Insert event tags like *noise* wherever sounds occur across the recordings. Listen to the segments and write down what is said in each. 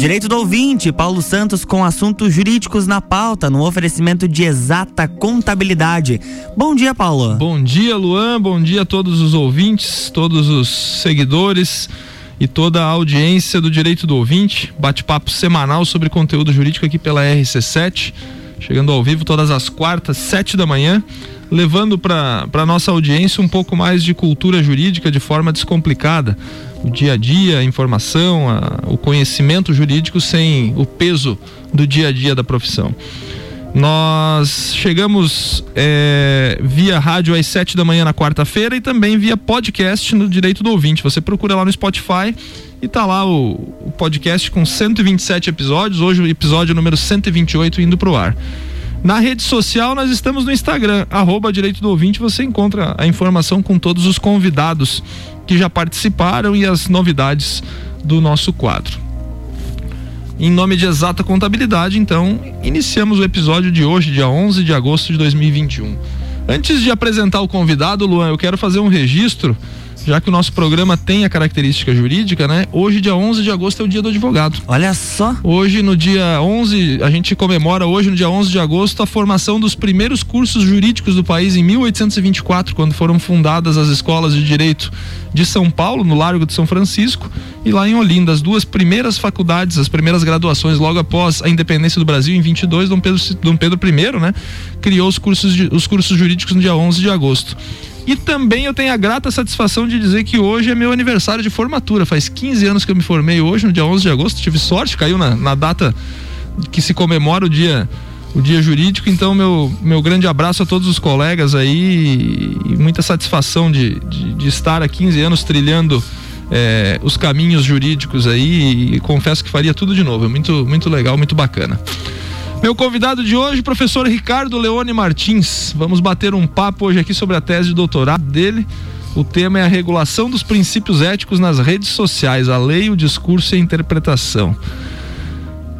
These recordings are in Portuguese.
Direito do ouvinte, Paulo Santos com assuntos jurídicos na pauta, no oferecimento de exata contabilidade. Bom dia, Paulo. Bom dia, Luan. Bom dia a todos os ouvintes, todos os seguidores e toda a audiência do Direito do Ouvinte. Bate-papo semanal sobre conteúdo jurídico aqui pela RC7, chegando ao vivo todas as quartas, sete da manhã levando para a nossa audiência um pouco mais de cultura jurídica de forma descomplicada. O dia a dia, a informação, a, o conhecimento jurídico sem o peso do dia a dia da profissão. Nós chegamos é, via rádio às 7 da manhã na quarta-feira e também via podcast no Direito do Ouvinte. Você procura lá no Spotify e tá lá o, o podcast com 127 episódios. Hoje o episódio número 128 indo pro ar. Na rede social, nós estamos no Instagram, arroba Direito do Ouvinte, você encontra a informação com todos os convidados que já participaram e as novidades do nosso quadro. Em nome de Exata Contabilidade, então, iniciamos o episódio de hoje, dia 11 de agosto de 2021. Antes de apresentar o convidado, Luan, eu quero fazer um registro já que o nosso programa tem a característica jurídica, né? Hoje, dia 11 de agosto, é o dia do advogado. Olha só. Hoje, no dia 11, a gente comemora hoje, no dia 11 de agosto, a formação dos primeiros cursos jurídicos do país em 1824, quando foram fundadas as escolas de direito de São Paulo, no Largo de São Francisco, e lá em Olinda, as duas primeiras faculdades, as primeiras graduações logo após a independência do Brasil em 22, Dom Pedro, Dom Pedro I, né, criou os cursos, os cursos jurídicos no dia 11 de agosto. E também eu tenho a grata satisfação de dizer que hoje é meu aniversário de formatura. Faz 15 anos que eu me formei hoje, no dia 11 de agosto. Tive sorte, caiu na, na data que se comemora o dia o dia jurídico. Então, meu, meu grande abraço a todos os colegas aí e muita satisfação de, de, de estar há 15 anos trilhando é, os caminhos jurídicos aí e confesso que faria tudo de novo. É muito, muito legal, muito bacana. Meu convidado de hoje, professor Ricardo Leone Martins. Vamos bater um papo hoje aqui sobre a tese de doutorado dele. O tema é a regulação dos princípios éticos nas redes sociais, a lei, o discurso e a interpretação.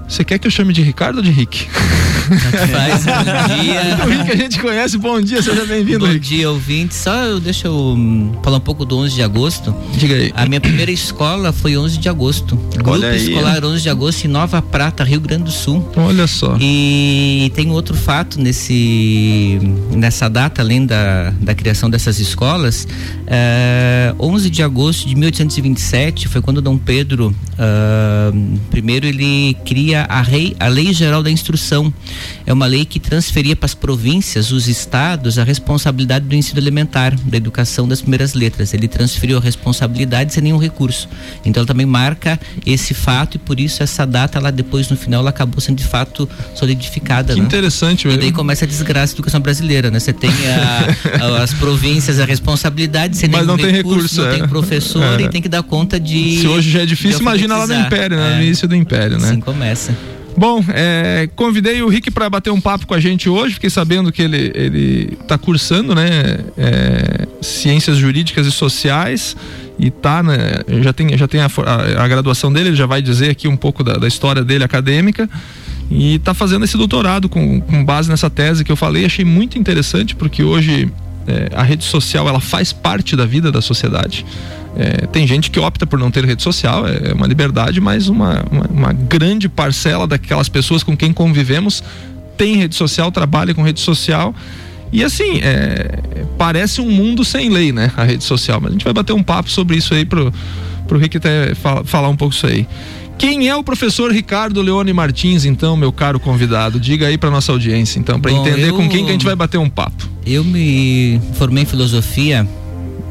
Você quer que eu chame de Ricardo ou de Rick? *laughs* Faz, bom dia. *laughs* o Rick a gente conhece, bom dia, seja bem-vindo, Bom Rick. dia, ouvinte. Só eu, deixa eu hum, falar um pouco do 11 de agosto. Diga aí. A minha primeira escola foi 11 de agosto. Grupo Olha aí. Escolar 11 de agosto em Nova Prata, Rio Grande do Sul. Olha só. E tem outro fato nesse nessa data, além da, da criação dessas escolas, eh, 11 de agosto de 1827 foi quando Dom Pedro ah, primeiro ele cria a, rei, a Lei Geral da Instrução. É uma lei que transferia para as províncias, os estados, a responsabilidade do ensino elementar, da educação das primeiras letras. Ele transferiu a responsabilidade sem nenhum recurso. Então ela também marca esse fato e por isso essa data lá depois no final ela acabou sendo de fato solidificada. Que né? interessante, E velho. daí começa a desgraça da educação brasileira, né? Você tem a- as províncias, a responsabilidade, você Mas nenhum não tem recurso, não é. tem professor É. e tem que dar conta de. Se hoje já é difícil, imagina lá no. Império, né? No É. início do Império, né? Assim começa. Bom, é, convidei o Rick para bater um papo com a gente hoje. Fiquei sabendo que ele ele está cursando, né, é, ciências jurídicas e sociais e tá, né, já tem já tem a, a- a graduação dele. Ele já vai dizer aqui um pouco da, da história dele acadêmica e está fazendo esse doutorado com, com base nessa tese que eu falei. Achei muito interessante porque hoje é, a rede social ela faz parte da vida da sociedade. É, tem gente que opta por não ter rede social, é uma liberdade, mas uma, uma, uma grande parcela daquelas pessoas com quem convivemos tem rede social, trabalha com rede social. E assim, é, parece um mundo sem lei, né? A rede social. Mas a gente vai bater um papo sobre isso aí pro, pro Rick até fala- falar um pouco isso aí. Quem é o professor Ricardo Leone Martins, então, meu caro convidado? Diga aí pra nossa audiência, então, para entender eu- com quem que a gente vai bater um papo. Eu me formei em filosofia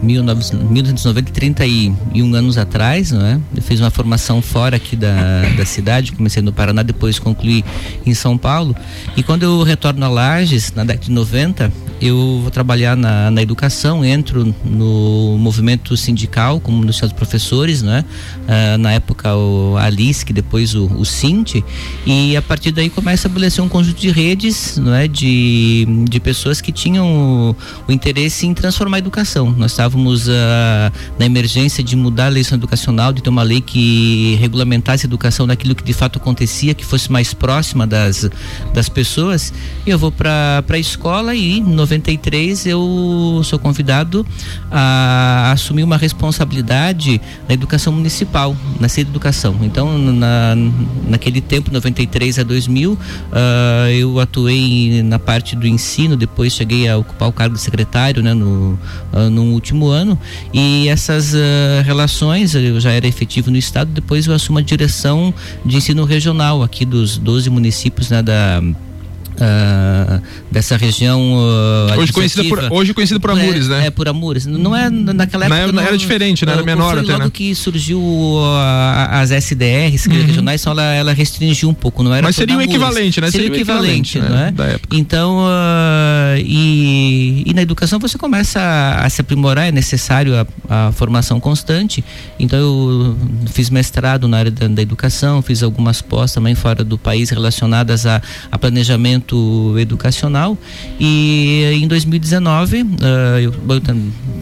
1990, 31 anos atrás, não é? Eu fiz uma formação fora aqui da, da cidade, comecei no Paraná, depois concluí em São Paulo. E quando eu retorno a Lages, na década de 90, eu vou trabalhar na, na educação, entro no movimento sindical, como dos seus professores, né? Ah, na época o Alice, que depois o, o Cinti, e a partir daí começa a estabelecer um conjunto de redes, não é? De, de pessoas que tinham o, o interesse em transformar a educação. Nós estávamos estávamos uh, na emergência de mudar a legislação educacional, de ter uma lei que regulamentasse a educação naquilo que de fato acontecia, que fosse mais próxima das, das pessoas. E eu vou para a escola e em 93 eu sou convidado a assumir uma responsabilidade na educação municipal, na sede de educação. Então, na, naquele tempo, 93 a 2000, uh, ah, eu atuei na parte do ensino, depois cheguei a ocupar o cargo de secretário né, no, uh, no último ano. E essas uh, relações, eu já era efetivo no Estado, depois eu assumo a direção de ensino regional aqui dos 12 municípios né, da uh, dessa região uh, hoje conhecida por hoje conhecida por Amures, é, né? É por Amures. Não é naquela época. Na, não, era diferente, né? Era menor foi até, logo né? que surgiu uh, as SDRs uhum. regionais, então ela, ela restringiu um pouco, não era? Mas seria o equivalente, né? Seria, seria o equivalente, equivalente, é? Da época. Então uh, e, e na educação você começa a, a se aprimorar, é necessário a, a, formação constante. Então eu fiz mestrado na área da, da educação, fiz algumas pós também fora do país relacionadas a, a planejamento educacional. E em 2019 uh, eh, eu, eu,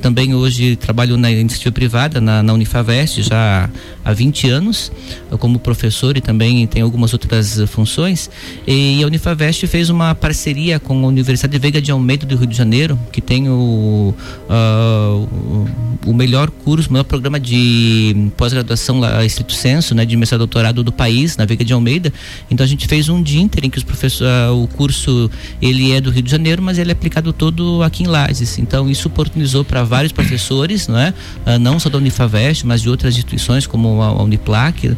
também hoje trabalho na iniciativa privada na, na Unifavest já há 20 anos como professor e também tem algumas outras funções. E a Unifavest fez uma parceria com a Universidade Veiga de Almeida do Rio de Janeiro que tem o, uh, o melhor curso, o melhor programa de pós-graduação lá, estrito senso, né, de mestrado doutorado do país na Veiga de Almeida. Então a gente fez um dia em que os professores uh, curso ele é do Rio de Janeiro, mas ele é aplicado todo aqui em Lages. Então isso oportunizou para vários professores, não é? Uh, não só da Unifavest, mas de outras instituições como a, Uniplac, uh,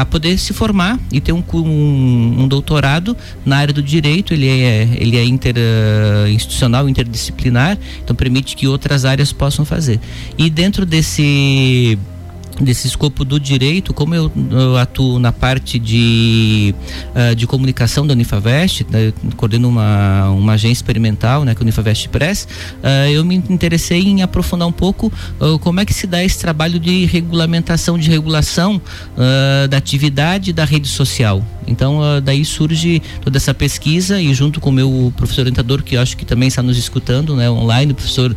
a poder se formar e ter um, um, um, doutorado na área do direito. Ele é ele é inter uh, institucional, interdisciplinar, então permite que outras áreas possam fazer. E dentro desse desse escopo do direito, como eu, eu atuo na parte de, uh, de comunicação da Unifavest, né, coordeno uma, uma agência experimental, né, que é a Unifavest Press, uh, eu me interessei em aprofundar um pouco uh, como é que se dá esse trabalho de regulamentação, de regulação da atividade da rede social. Então, daí surge toda essa pesquisa e junto com o meu professor orientador, que acho que também está nos escutando, né, online, o professor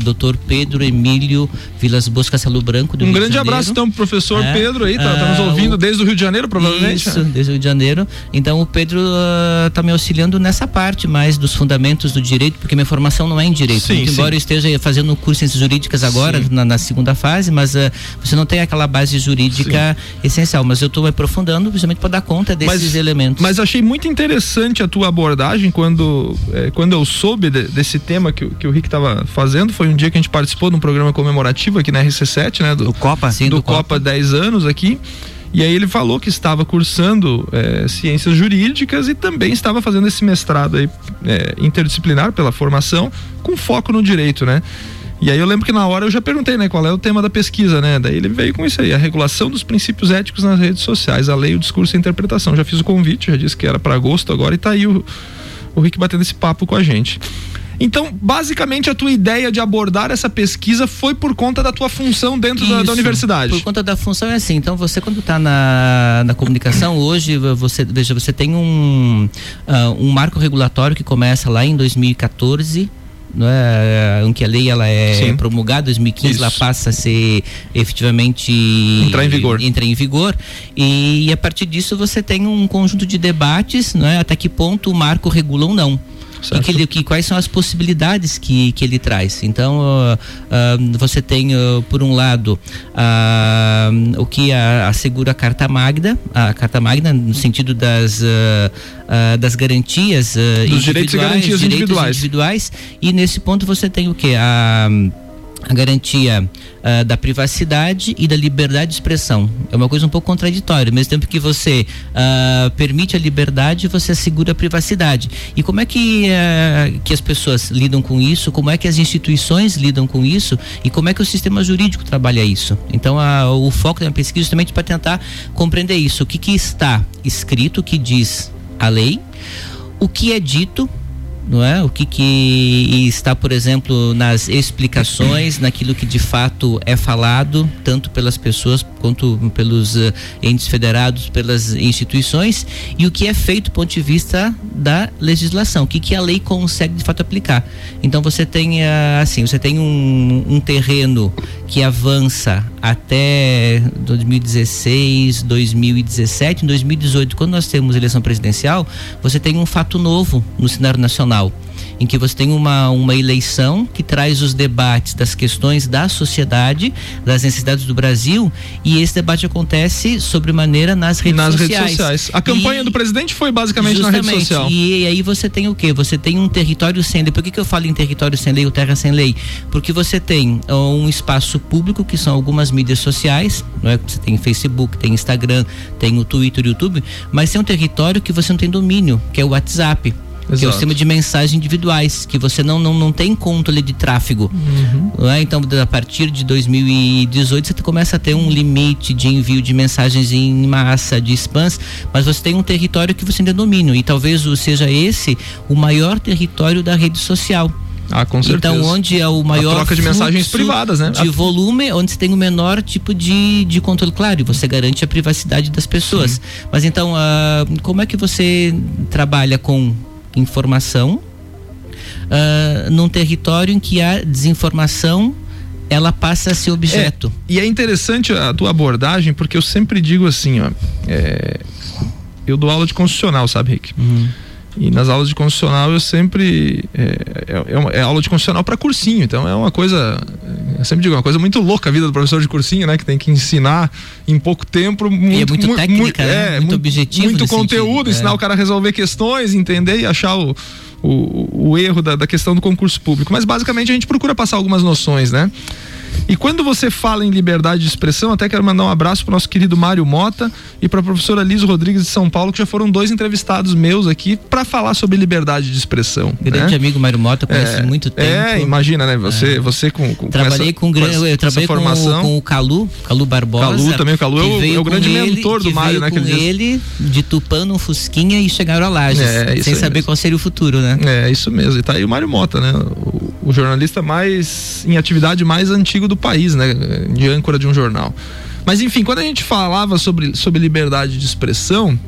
Dr. Pedro Emílio Vilas Bosca Castelo Branco do Um Rio grande abraço então pro professor é, Pedro aí, tá, tá nos ah, ouvindo o, desde o Rio de Janeiro, provavelmente. Isso, desde o Rio de Janeiro. Então o Pedro uh, tá me auxiliando nessa parte mais dos fundamentos do direito, porque minha formação não é em direito. Sim, Muito, embora eu esteja fazendo o curso em ciências jurídicas agora, na, na, segunda fase, mas uh, você não tem aquela base jurídica sim. essencial. Mas eu estou aprofundando justamente para dar conta desses mas, elementos. Mas achei muito interessante a tua abordagem quando, eh, quando eu soube de, desse tema que, que o Rick estava fazendo. Foi um dia que a gente participou de um programa comemorativo aqui na RC7 né? Do, do Copa? Sim, do, do Copa, Copa 10 anos aqui. E aí ele falou que estava cursando é, ciências jurídicas e também estava fazendo esse mestrado aí, é, interdisciplinar pela formação, com foco no direito, né? E aí eu lembro que na hora eu já perguntei, né, qual é o tema da pesquisa, né? Daí ele veio com isso aí, a regulação dos princípios éticos nas redes sociais, a lei, o discurso e a interpretação. Já fiz o convite, já disse que era para agosto agora e tá aí o, o Rick batendo esse papo com a gente. Então, basicamente, a tua ideia de abordar essa pesquisa foi por conta da tua função dentro da, da, universidade. Por conta da função é assim. Então, você quando está na, na comunicação *coughs* hoje, você veja, você tem um, uh, um marco regulatório que começa lá em 2014 não é, em que a lei ela é Sim. promulgada 2015 Isso. ela passa a ser efetivamente entrar em vigor entra em vigor e, e, a partir disso você tem um conjunto de debates não é até que ponto o marco regula ou não e que, que, quais são as possibilidades que, que ele traz. Então, uh, uh, você tem, uh, por um lado, o que assegura a Carta Magna, a Carta Magna no sentido das, das garantias dos direitos e garantias direitos individuais. individuais. E nesse ponto você tem o que? A a garantia uh, da privacidade e da liberdade de expressão. É uma coisa um pouco contraditória. Ao mesmo tempo que você uh, permite a liberdade, você assegura a privacidade. E como é que, uh, que as pessoas lidam com isso? Como é que as instituições lidam com isso? E como é que o sistema jurídico trabalha isso? Então, o foco da minha pesquisa é justamente para tentar compreender isso. O que, que está escrito, o que diz a lei, o que é dito não é? O que, que está, por exemplo, nas explicações, naquilo que de fato é falado tanto pelas pessoas quanto pelos uh, entes federados, pelas instituições e o que é feito do ponto de vista da legislação, o que, que a lei consegue de fato aplicar. Então você tem uh, assim, você tem um, um terreno que avança até 2016, 2017, em 2018, quando nós temos eleição presidencial, você tem um fato novo no cenário nacional em que você tem uma, uma eleição que traz os debates das questões da sociedade, das necessidades do Brasil, e esse debate acontece sobremaneira nas redes nas sociais. Redes sociais. A campanha e, do presidente foi basicamente na rede social. E, aí você tem o quê? Você tem um território sem lei. Por que, que eu falo em território sem lei ou terra sem lei? Porque você tem um espaço público, que são algumas mídias sociais, não é? Você tem Facebook, tem Instagram, tem o Twitter, o YouTube, mas tem um território que você não tem domínio, que é o WhatsApp. Exato. que é o sistema de mensagens individuais, que você não, não, não tem controle de tráfego. Uhum. É? Então, a partir de 2018, você começa a ter um limite de envio de mensagens em massa, de spams, mas você tem um território que você ainda domina, e talvez seja esse o maior território da rede social. Ah, com certeza. Então, onde é o maior. A troca de mensagens privadas, né? De volume, onde você tem o menor tipo de, de controle. Claro, e você garante a privacidade das pessoas. Sim. Mas então, uh, como é que você trabalha com informação uh, num território em que a desinformação ela passa a ser objeto. É, e é interessante a tua abordagem, porque eu sempre digo assim, ó, é, eu dou aula de constitucional, sabe, Rick? Uhum. E nas aulas de constitucional eu sempre. É, é, é aula de constitucional para cursinho, então é uma coisa. Eu sempre digo, é uma coisa muito louca a vida do professor de cursinho, né? Que tem que ensinar em pouco tempo. Muito, e é muito mu técnica, né? é, muito, muito objetivo. Muito conteúdo, sentido, ensinar é. o cara a resolver questões, entender e achar o, o, o erro da, da questão do concurso público. Mas basicamente a gente procura passar algumas noções, né? E quando você fala em liberdade de expressão, até quero mandar um abraço para o nosso querido Mário Mota e para a professora Liz Rodrigues de São Paulo, que já foram dois entrevistados meus aqui para falar sobre liberdade de expressão. Grande né? amigo Mário Mota, conhece é, muito tempo. É, imagina, né? Você, é. você com, com trabalhei com, essa, com, eu trabalhei com, formação. com o Calu, Calu Barbosa. Calu também, o Calu é o, é o grande ele, mentor do Mário, né? Com ele de tupando um fusquinha e chegaram a Lages, é, sem saber mesmo. qual seria o futuro, né? É, isso mesmo. E tá aí o Mário Mota, né? O, o jornalista mais em atividade mais antigo do país, né? de âncora de um jornal. Mas enfim, quando a gente falava sobre, sobre liberdade de expressão,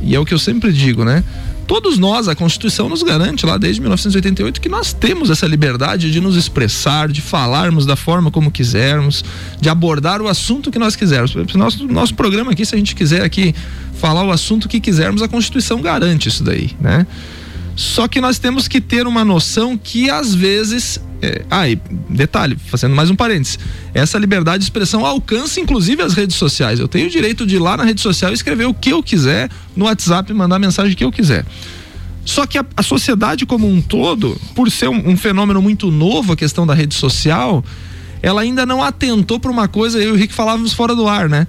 e é o que eu sempre digo, né? Todos nós, a Constituição nos garante lá desde 1988 que nós temos essa liberdade de nos expressar, de falarmos da forma como quisermos, de abordar o assunto que nós quisermos. Nosso, nosso programa aqui, se a gente quiser aqui falar o assunto que quisermos, a Constituição garante isso daí, né? Só que nós temos que ter uma noção que às vezes. É, ah, e detalhe, fazendo mais um parênteses. Essa liberdade de expressão alcança inclusive as redes sociais. Eu tenho o direito de ir lá na rede social escrever o que eu quiser no WhatsApp, mandar a mensagem que eu quiser. Só que a, a sociedade como um todo, por ser um, um fenômeno muito novo, a questão da rede social, ela ainda não atentou para uma coisa, eu e o Rick falávamos fora do ar, né?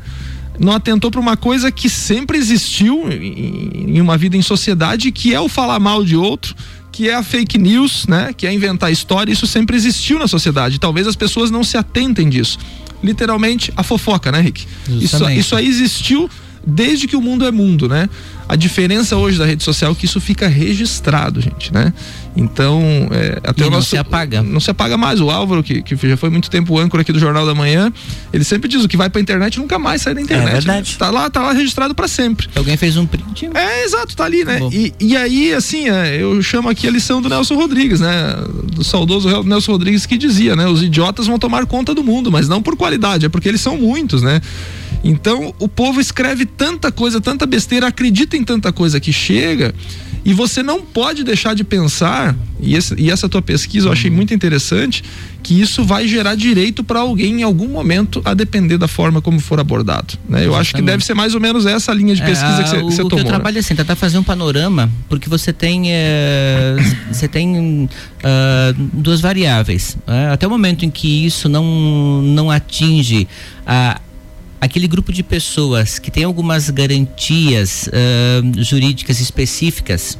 Não atentou para uma coisa que sempre existiu em, uma vida em sociedade, que é o falar mal de outro, que é a fake news, né? Que é inventar história. Isso sempre existiu na sociedade. Talvez as pessoas não se atentem disso. Literalmente a fofoca, né, Rick? Isso, isso aí existiu desde que o mundo é mundo, né? A diferença hoje da rede social é que isso fica registrado, gente, né? Então, é, até e o não se apaga. Não se apaga mais. O Álvaro, que, que já foi muito tempo âncora aqui do Jornal da Manhã, ele sempre diz: o que vai pra internet nunca mais sai da internet. É verdade. Né? Tá lá, tá lá registrado para sempre. Alguém fez um print. É, exato, tá ali, né? E, e, aí, assim, é, eu chamo aqui a lição do Nelson Rodrigues, né? Do saudoso Nelson Rodrigues que dizia, né? Os idiotas vão tomar conta do mundo, mas não por qualidade, é porque eles são muitos, né? Então, o povo escreve tanta coisa, tanta besteira, acredita em tanta coisa que chega, e você não pode deixar de pensar, e, esse, e essa tua pesquisa eu achei muito interessante, que isso vai gerar direito para alguém em algum momento, a depender da forma como for abordado. Né? Eu acho que deve ser mais ou menos essa linha de é, pesquisa é, que você tomou. O que eu trabalho né? assim, tentar fazer um panorama, porque você tem, é, *coughs* você tem uh, duas variáveis. Uh, até o momento em que isso não, não atinge a aquele grupo de pessoas que tem algumas garantias uh, jurídicas específicas,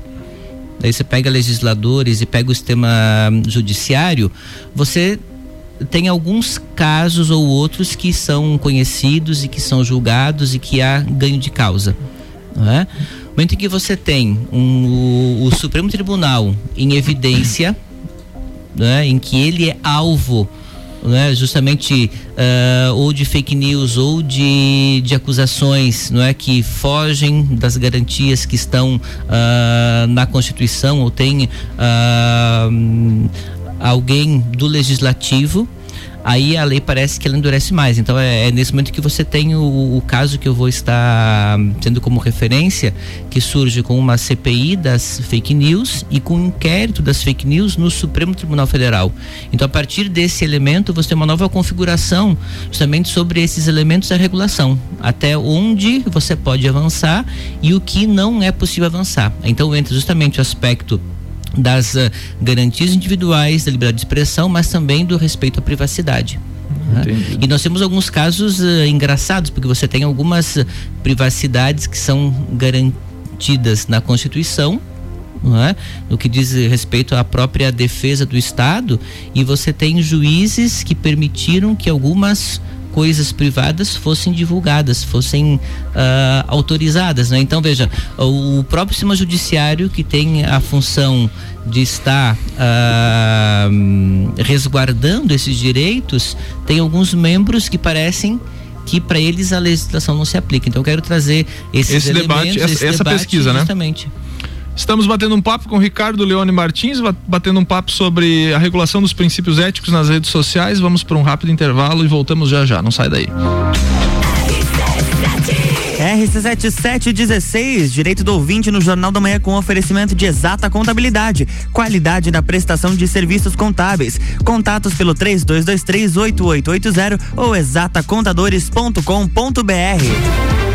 daí você pega legisladores e pega o sistema judiciário, você tem alguns casos ou outros que são conhecidos e que são julgados e que há ganho de causa. Não é? No momento em que você tem um, o, o Supremo Tribunal em evidência, né, em que ele é alvo né, justamente uh, ou de fake news ou de, de acusações não é, que fogem das garantias que estão uh, na Constituição ou tem uh, alguém do legislativo aí a lei parece que ela endurece mais. Então é, é nesse momento que você tem o, o, caso que eu vou estar tendo como referência, que surge com uma CPI das fake news e com um inquérito das fake news no Supremo Tribunal Federal. Então a partir desse elemento você tem uma nova configuração justamente sobre esses elementos da regulação, até onde você pode avançar e o que não é possível avançar. Então entra justamente o aspecto das uh, garantias individuais da liberdade de expressão, mas também do respeito à privacidade. Né? E nós temos alguns casos uh, engraçados, porque você tem algumas uh, privacidades que são garantidas na Constituição, é? no que diz respeito à própria defesa do Estado, e você tem juízes que permitiram que algumas coisas privadas fossem divulgadas, fossem uh, autorizadas. Né? Então, veja, o próprio sistema judiciário que tem a função de estar uh, resguardando esses direitos, tem alguns membros que parecem que para eles a legislação não se aplica. Então eu quero trazer esses esse debate, essa, esse essa debate pesquisa, justamente. né? Estamos batendo um papo com Ricardo Leone Martins, batendo um papo sobre a regulação dos princípios éticos nas redes sociais. Vamos para um rápido intervalo e voltamos já já. Não sai daí. RC7716, direito do ouvinte no Jornal da Manhã com oferecimento de exata contabilidade, qualidade na prestação de serviços contábeis. Contatos pelo 32238880 ou exatacontadores.com.br.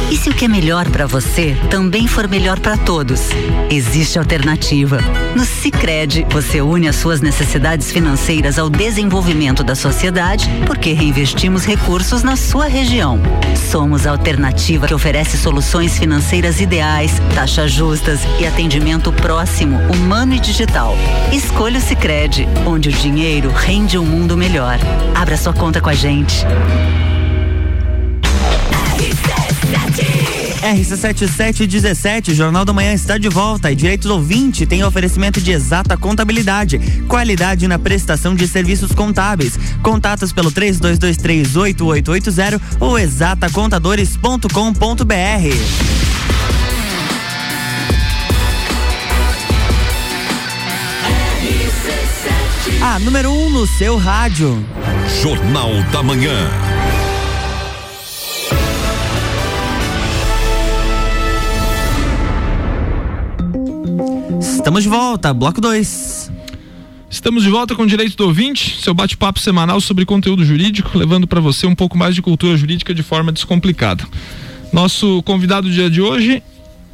E se o que é melhor para você também for melhor para todos? Existe alternativa. No Sicredi, você une as suas necessidades financeiras ao desenvolvimento da sociedade, porque reinvestimos recursos na sua região. Somos a alternativa que oferece soluções financeiras ideais, taxas justas e atendimento próximo, humano e digital. Escolha o Sicredi, onde o dinheiro rende um mundo melhor. Abra sua conta com a gente. RC7717, Jornal da Manhã está de volta e Direitos Ouvinte tem oferecimento de exata contabilidade, qualidade na prestação de serviços contábeis. Contatos pelo 32238880 ou exatacontadores.com.br. A número 1 um no seu rádio. Jornal da Manhã. Estamos de volta, bloco 2. Estamos de volta com o Direito do Ouvinte, seu bate-papo semanal sobre conteúdo jurídico, levando para você um pouco mais de cultura jurídica de forma descomplicada. Nosso convidado do dia de hoje,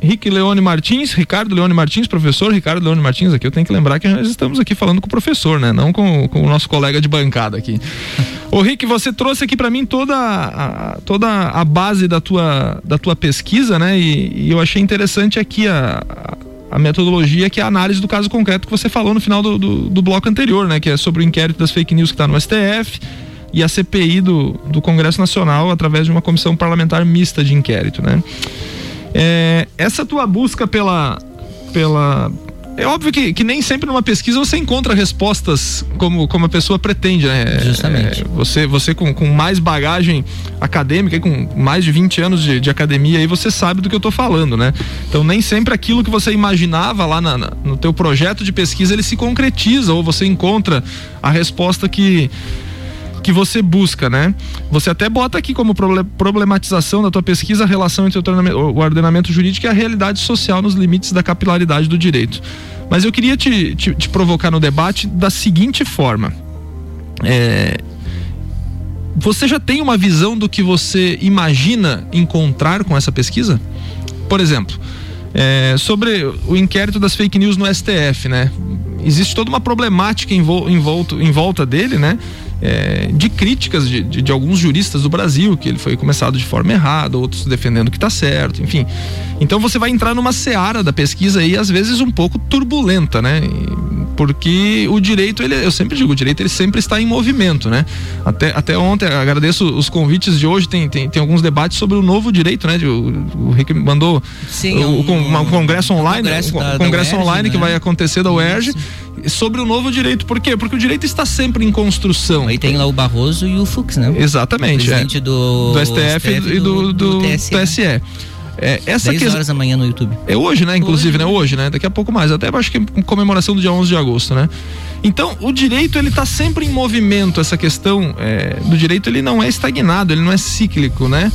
Rick Leone Martins, Ricardo Leone Martins, professor Ricardo Leone Martins, aqui eu tenho que lembrar que nós estamos aqui falando com o professor, né? Não com, com o nosso colega de bancada aqui. *laughs* Ô Rick, você trouxe aqui para mim toda a, toda a base da tua, da tua pesquisa, né? E, e eu achei interessante aqui a, a a metodologia que é a análise do caso concreto que você falou no final do, do, do bloco anterior, né? Que é sobre o inquérito das fake news que está no STF e a CPI do, do Congresso Nacional através de uma comissão parlamentar mista de inquérito, né? É, essa tua busca pela, pela, é óbvio que, que nem sempre numa pesquisa você encontra respostas como, como a pessoa pretende, né? Justamente. É, você você com, com mais bagagem acadêmica, com mais de 20 anos de, de academia, aí você sabe do que eu estou falando, né? Então nem sempre aquilo que você imaginava lá na, na, no teu projeto de pesquisa ele se concretiza ou você encontra a resposta que que você busca, né? Você até bota aqui como problematização da tua pesquisa a relação entre o ordenamento jurídico e a realidade social nos limites da capilaridade do direito. Mas eu queria te, te, te provocar no debate da seguinte forma. É, você já tem uma visão do que você imagina encontrar com essa pesquisa? por exemplo, é, sobre o inquérito das fake news no STF, né? Existe toda uma problemática em, vo, em, volto, em volta dele, né? É, de críticas de, de, de, alguns juristas do Brasil, que ele foi começado de forma errada, outros defendendo que está certo, enfim. Então você vai entrar numa seara da pesquisa aí, às vezes um pouco turbulenta, né? Porque o direito, ele, eu sempre digo, o direito ele sempre está em movimento, né? Até, até ontem, agradeço os convites de hoje, tem, tem, tem alguns debates sobre o novo direito, né? O, o Rick mandou Sim, o, um, um, um, congresso online, congresso, da, congresso da UERJ, online né? que vai acontecer da UERJ sobre o novo direito. Por quê? Porque o direito está sempre em construção. Aí tem lá o Barroso e o Fux, né? Exatamente. O presidente é. do, do STF, STF e do, do, do TSE. TSE. É, essa 10 que... horas da manhã no YouTube. É hoje, né? Inclusive, hoje. né? Hoje, né? Daqui a pouco mais. Até acho que em comemoração do dia 11 de agosto, né? Então, o direito, ele tá sempre em movimento. Essa questão é, do direito, ele não é estagnado, ele não é cíclico, né?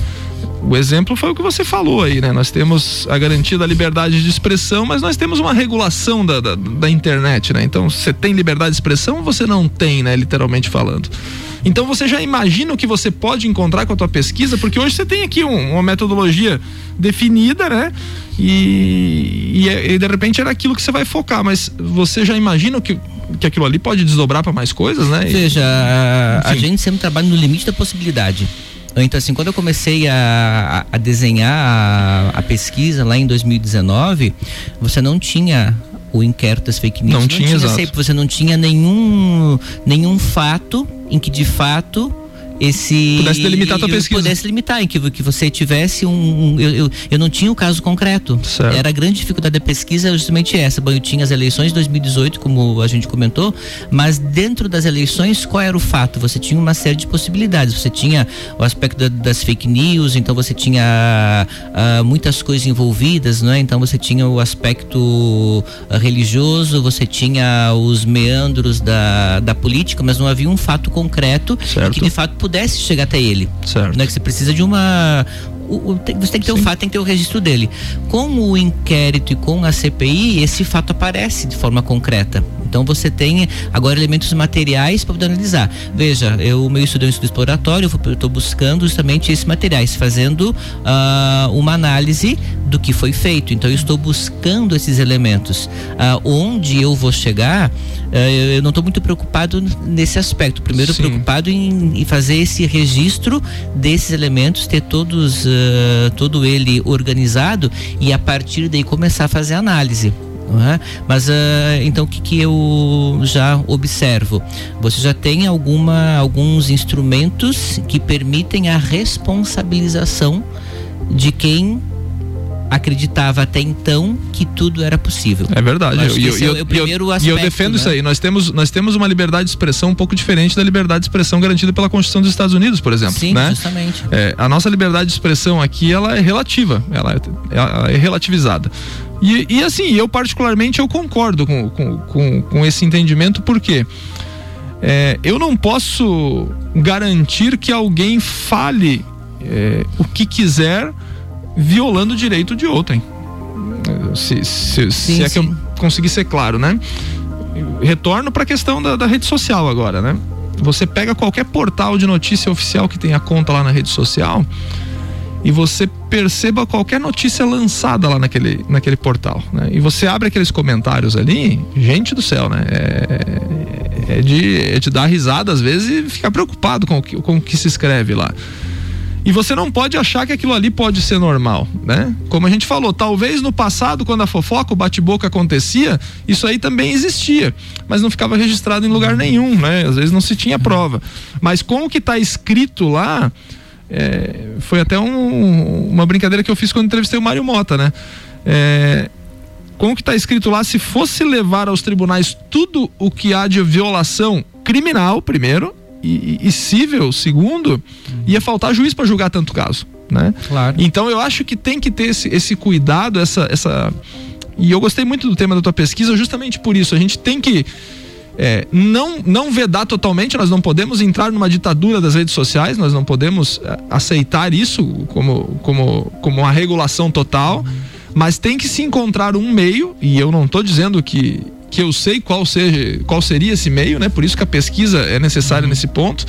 O exemplo foi o que você falou aí, né? Nós temos a garantia da liberdade de expressão, mas nós temos uma regulação da, da, da internet, né? Então, você tem liberdade de expressão ou você não tem, né? Literalmente falando. Então você já imagina o que você pode encontrar com a tua pesquisa, porque hoje você tem aqui um, uma metodologia definida, né? E, e, e, de repente era aquilo que você vai focar, mas você já imagina que, que aquilo ali pode desdobrar para mais coisas, né? Veja, a, a gente sempre trabalha no limite da possibilidade. Então, assim, quando eu comecei a, a desenhar a, a, pesquisa lá em 2019, você não tinha o inquérito das fake news. Não, não tinha, tinha exato. você não tinha nenhum, nenhum fato em que de fato esse pudesse delimitar a tua pesquisa pudesse limitar em que, que você tivesse um, um eu, eu, eu, não tinha o caso concreto certo. era a grande dificuldade da pesquisa é justamente essa bom eu tinha as eleições de 2018 como a gente comentou mas dentro das eleições qual era o fato você tinha uma série de possibilidades você tinha o aspecto da, das fake news então você tinha uh, muitas coisas envolvidas não é? então você tinha o aspecto uh, religioso você tinha os meandros da, da política mas não havia um fato concreto certo. que de fato pudesse chegar até ele. Certo. Não é que você precisa de uma o, o, você tem que ter o fato, tem que ter o registro dele. Com o inquérito e com a CPI, esse fato aparece de forma concreta. Então você tem agora elementos materiais para poder analisar. Veja, eu meu estudo é um estudo exploratório, eu estou buscando justamente esses materiais, fazendo uh, uma análise do que foi feito. Então eu estou buscando esses elementos. Uh, onde eu vou chegar, uh, eu não estou muito preocupado nesse aspecto. Primeiro Sim. preocupado em, em, fazer esse registro desses elementos, ter todos uh, todo ele organizado e a partir daí começar a fazer análise. É? Mas uh, então o que, que eu já observo? Você já tem alguma, alguns instrumentos que permitem a responsabilização de quem acreditava até então que tudo era possível. É verdade. Eu, eu, eu, é o primeiro aspecto, e eu defendo né? isso aí. Nós temos, nós temos uma liberdade de expressão um pouco diferente da liberdade de expressão garantida pela Constituição dos Estados Unidos, por exemplo. Sim, né? justamente. É, a nossa liberdade de expressão aqui ela é relativa, ela é, ela é relativizada. E, e, assim, eu particularmente eu concordo com, com, com, com esse entendimento, porque é, eu não posso garantir que alguém fale é, o que quiser violando o direito de outrem. Se, se, Sim, se é que sim. eu conseguir ser claro, né? Retorno para a questão da, da rede social agora, né? Você pega qualquer portal de notícia oficial que tenha conta lá na rede social e você perceba qualquer notícia lançada lá naquele, naquele portal, né? E você abre aqueles comentários ali, gente do céu, né? É, é, de, é de dar risada às vezes e ficar preocupado com o que, com o que se escreve lá. E você não pode achar que aquilo ali pode ser normal, né? Como a gente falou, talvez no passado, quando a fofoca, o bate-boca acontecia, isso aí também existia, mas não ficava registrado em lugar nenhum, né? Às vezes não se tinha prova. Mas com o que está escrito lá, é, foi até um, uma brincadeira que eu fiz quando entrevistei o Mário Mota, né? É, com o que está escrito lá, se fosse levar aos tribunais tudo o que há de violação criminal, primeiro, e, e cível, segundo, ia faltar juiz para julgar tanto caso, né? Claro. Então eu acho que tem que ter esse, esse cuidado, essa, essa. E eu gostei muito do tema da tua pesquisa, justamente por isso. A gente tem que é, não, não vedar totalmente, nós não podemos entrar numa ditadura das redes sociais, nós não podemos é, aceitar isso como, como, como uma regulação total, mas tem que se encontrar um meio, e eu não estou dizendo que, que eu sei qual, seja, qual seria esse meio, né? Por isso que a pesquisa é necessária nesse ponto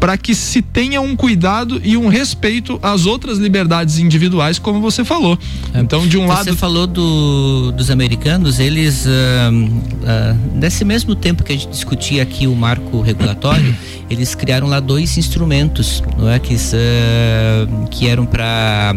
para que se tenha um cuidado e um respeito às outras liberdades individuais, como você falou. É. Então, de um você lado. Você falou do, dos americanos, eles, uh, uh, nesse mesmo tempo que a gente discutia aqui o marco regulatório, *coughs* eles criaram lá dois instrumentos, não é? Que, uh, que eram para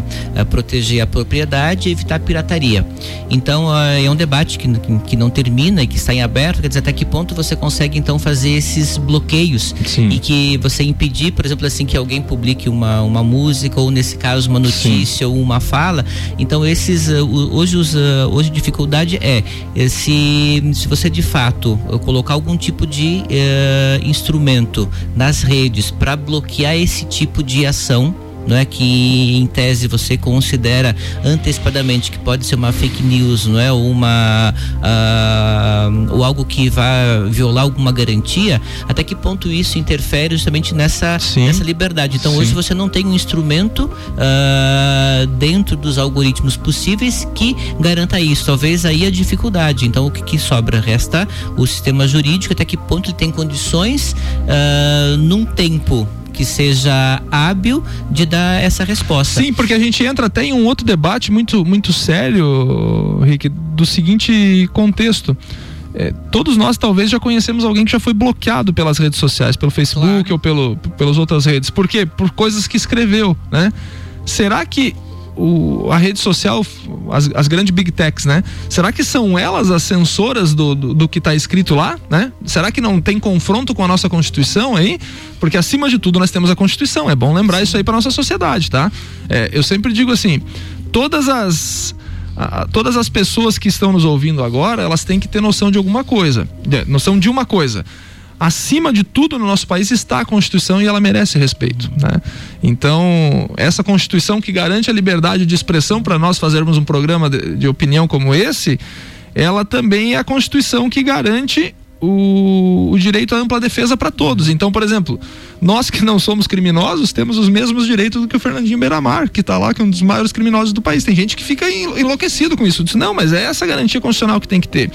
proteger a propriedade e evitar a pirataria. Então, é um debate que, que não termina e que está em aberto, quer dizer, até que ponto você consegue então fazer esses bloqueios Sim. e que você impedir, por exemplo, assim, que alguém publique uma, uma música ou nesse caso uma notícia Sim. ou uma fala. Então esses uh, hoje os, uh, hoje a dificuldade é se, se você de fato colocar algum tipo de uh, instrumento nas redes para bloquear esse tipo de ação não é que em tese você considera antecipadamente que pode ser uma fake news, não é ou uma uh, ou algo que vai violar alguma garantia, até que ponto isso interfere justamente nessa Sim. nessa liberdade? Então Sim. hoje você não tem um instrumento uh, dentro dos algoritmos possíveis que garanta isso. Talvez aí a dificuldade. Então o que, que sobra resta o sistema jurídico até que ponto ele tem condições uh, num tempo que seja hábil de dar essa resposta. Sim, porque a gente entra até em um outro debate muito, muito sério, Rick, do seguinte contexto. É, todos nós talvez já conhecemos alguém que já foi bloqueado pelas redes sociais, pelo Facebook claro. ou pelo, pelas outras redes. Por quê? Por coisas que escreveu, né? Será que o, a rede social, as, as, grandes big techs, né? Será que são elas as censoras do, do, do que está escrito lá, né? Será que não tem confronto com a nossa Constituição aí? Porque acima de tudo nós temos a Constituição. É bom lembrar isso aí para nossa sociedade, tá? É, eu sempre digo assim, todas as todas as pessoas que estão nos ouvindo agora, elas têm que ter noção de alguma coisa, noção de uma coisa acima de tudo no nosso país está a Constituição e ela merece respeito. Né? Então, essa Constituição que garante a liberdade de expressão para nós fazermos um programa de, de, opinião como esse, ela também é a Constituição que garante o, o direito à ampla defesa para todos. Então, por exemplo, nós que não somos criminosos temos os mesmos direitos do que o Fernandinho Beiramar, que está lá, que é um dos maiores criminosos do país. Tem gente que fica enlouquecido com isso. Diz, não, mas é essa garantia constitucional que tem que ter.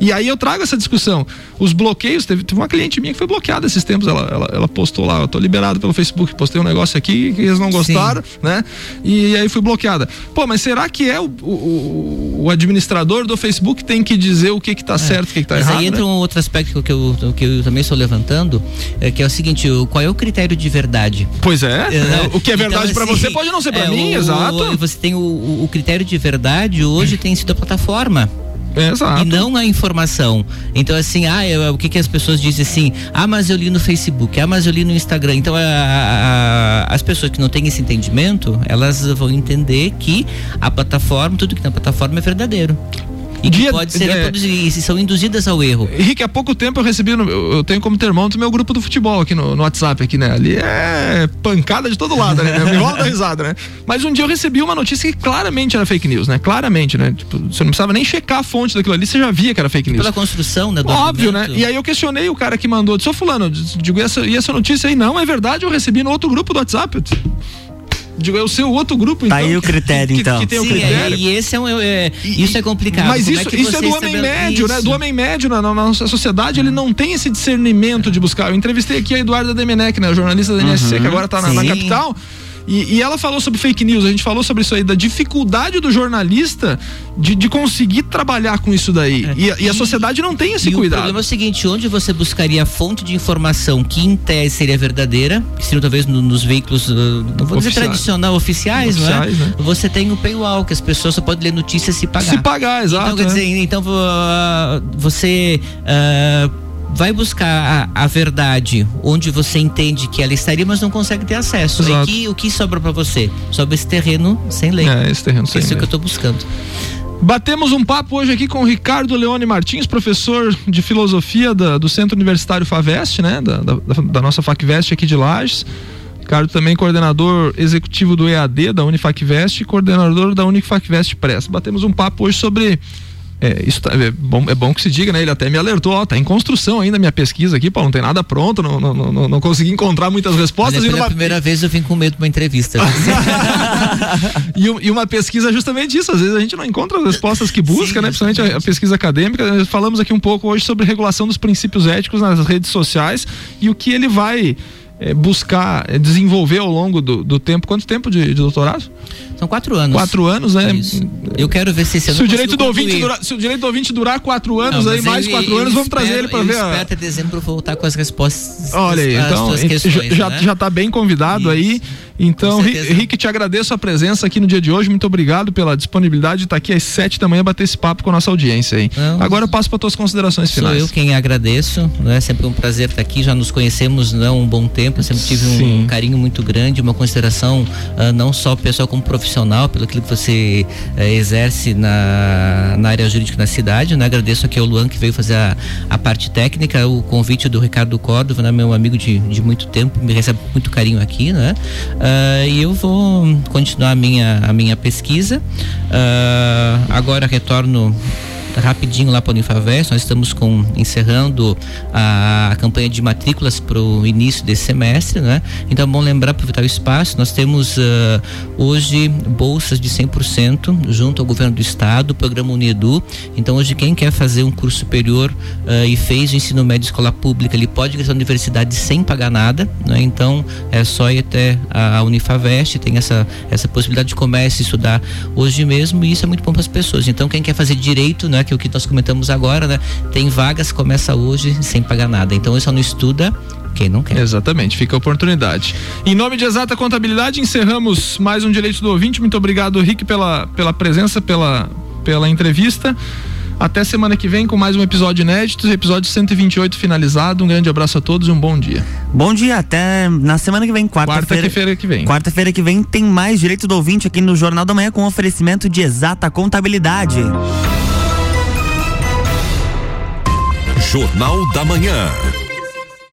E aí eu trago essa discussão. Os bloqueios, teve, teve uma cliente minha que foi bloqueada esses tempos, ela, ela, ela postou lá, eu tô liberado pelo Facebook, postei um negócio aqui que eles não gostaram, Sim. né? E aí fui bloqueada. Pô, mas será que é o, o, o administrador do Facebook tem que dizer o que que tá é. certo, o que que tá mas errado? Mas aí entra né? um outro aspecto que eu, que eu também estou levantando, é, que é o seguinte, qual é o critério de verdade? Pois é, é o que é verdade então, para assim, você pode não ser para é, mim, o, exato. Você tem o, o critério de verdade hoje tem sido a plataforma. Exato. E não a informação. Então, assim, ah, eu, o que, que as pessoas dizem assim? Ah, mas eu li no Facebook, ah, mas eu li no Instagram. Então, a, a, as pessoas que não têm esse entendimento, elas vão entender que a plataforma, tudo que na plataforma é verdadeiro. E que Dia, pode ser é, e são induzidas ao erro. Henrique, há pouco tempo eu recebi, no, eu tenho como termômetro meu grupo do futebol aqui no, no, WhatsApp, aqui, né? Ali é pancada de todo lado, né? Me rola da risada, né? Mas um dia eu recebi uma notícia que claramente era fake news, né? Claramente, né? Tipo, você não precisava nem checar a fonte daquilo ali, você já via que era fake news. Pela construção, né? Óbvio, né? E aí eu questionei o cara que mandou, disse, ô fulano, digo, e essa, e essa notícia aí? Não, é verdade, eu recebi no outro grupo do WhatsApp. Digo, é o seu outro grupo, então. Tá aí o critério, que, então. Que, que tem Sim, o critério. É, e esse é um. É, isso é complicado. Mas Como isso, é isso é do homem médio, isso? né? Do homem médio na, na, nossa sociedade, ele não tem esse discernimento de buscar. Eu entrevistei aqui a Eduarda Demenec, né? Jornalista da NSC, uhum, que agora tá na, na capital. E, e, ela falou sobre fake news, a gente falou sobre isso aí, da dificuldade do jornalista de, de conseguir trabalhar com isso daí. É. E, e, a sociedade não tem esse e cuidado. O problema é o seguinte: onde você buscaria a fonte de informação que em tese seria verdadeira, que seria talvez no, nos veículos, uh, não vou dizer tradicional, oficiais, oficiais não é? Né? Você tem o paywall, que as pessoas só podem ler notícias se pagar. Se pagar, exato. Então, quer dizer, então uh, você. Uh, vai buscar a, a, verdade onde você entende que ela estaria, mas não consegue ter acesso. E que, o que sobra para você? Sobra esse terreno sem lei. É, esse terreno sem Isso lei. é que eu tô buscando. Batemos um papo hoje aqui com o Ricardo Leone Martins, professor de filosofia da, do Centro Universitário Faveste, né? Da, da, da nossa FACVest aqui de Lages. Ricardo também coordenador executivo do EAD da Unifacvest e coordenador da Unifacvest Press. Batemos um papo hoje sobre é, isso tá, é, bom, é bom que se diga, né? Ele até me alertou, ó, tá em construção ainda a minha pesquisa aqui, pô, não tem nada pronto, não, não, não, não consegui encontrar muitas respostas. Olha, pela numa... primeira vez eu vim com medo de uma entrevista. *laughs* e, e, uma pesquisa é justamente isso, às vezes a gente não encontra as respostas que busca, Sim, né? Principalmente a, a, pesquisa acadêmica. Falamos aqui um pouco hoje sobre regulação dos princípios éticos nas redes sociais e o que ele vai é, buscar é, desenvolver ao longo do, do, tempo. Quanto tempo de, de, doutorado? São quatro anos. Quatro anos, né? Isso. Eu quero ver se esse se o direito do ouvinte durar, Se o direito do ouvinte durar quatro anos, Não, aí mais quatro anos, vamos espero, trazer ele para ver. Espero até dezembro voltar com as respostas. Olha aí, então já, né? já tá bem convidado Isso. aí. Então, Rick, te agradeço a presença aqui no dia de hoje. Muito obrigado pela disponibilidade de estar aqui às sete da manhã bater esse papo com a nossa audiência aí. Não, Agora eu passo para tuas considerações sou finais. Sou eu quem agradeço. É sempre um prazer estar aqui. Já nos conhecemos não um bom tempo. Eu sempre tive Sim. um carinho muito grande, uma consideração uh, não só pessoal como profissional pelo que você uh, exerce na, na área jurídica na cidade. Né? Agradeço aqui ao Luan que veio fazer a, a parte técnica, o convite do Ricardo Córdova, né? meu amigo de, de muito tempo, me recebe muito carinho aqui, né? Uh, e eu vou continuar a minha, a minha pesquisa. Uh, agora retorno rapidinho lá para o Unifavest, nós estamos com, encerrando a, a campanha de matrículas para o início desse semestre, né? Então é bom lembrar, aproveitar o espaço, nós temos uh, hoje bolsas de 100% junto ao governo do estado, o programa Unedu, então hoje quem quer fazer um curso superior uh, e fez o ensino médio escola pública, ele pode ir à universidade sem pagar nada, né? Então é só ir até a Unifavest, tem essa, essa possibilidade de a estudar hoje mesmo e isso é muito bom para as pessoas. Então quem quer fazer direito, né? Que é o que nós comentamos agora, né? Tem vagas, começa hoje sem pagar nada. Então, isso não estuda quem não quer. Exatamente, fica a oportunidade. Em nome de Exata Contabilidade, encerramos mais um Direito do Ouvinte. Muito obrigado, Rick, pela, pela presença, pela, pela entrevista. Até semana que vem com mais um episódio inédito, episódio 128 finalizado. Um grande abraço a todos e um bom dia. Bom dia, até na semana que vem, quarta-feira. Quarta-feira que vem. Quarta-feira que vem tem mais Direito do Ouvinte aqui no Jornal da Manhã com oferecimento de Exata Contabilidade. Jornal da Manhã.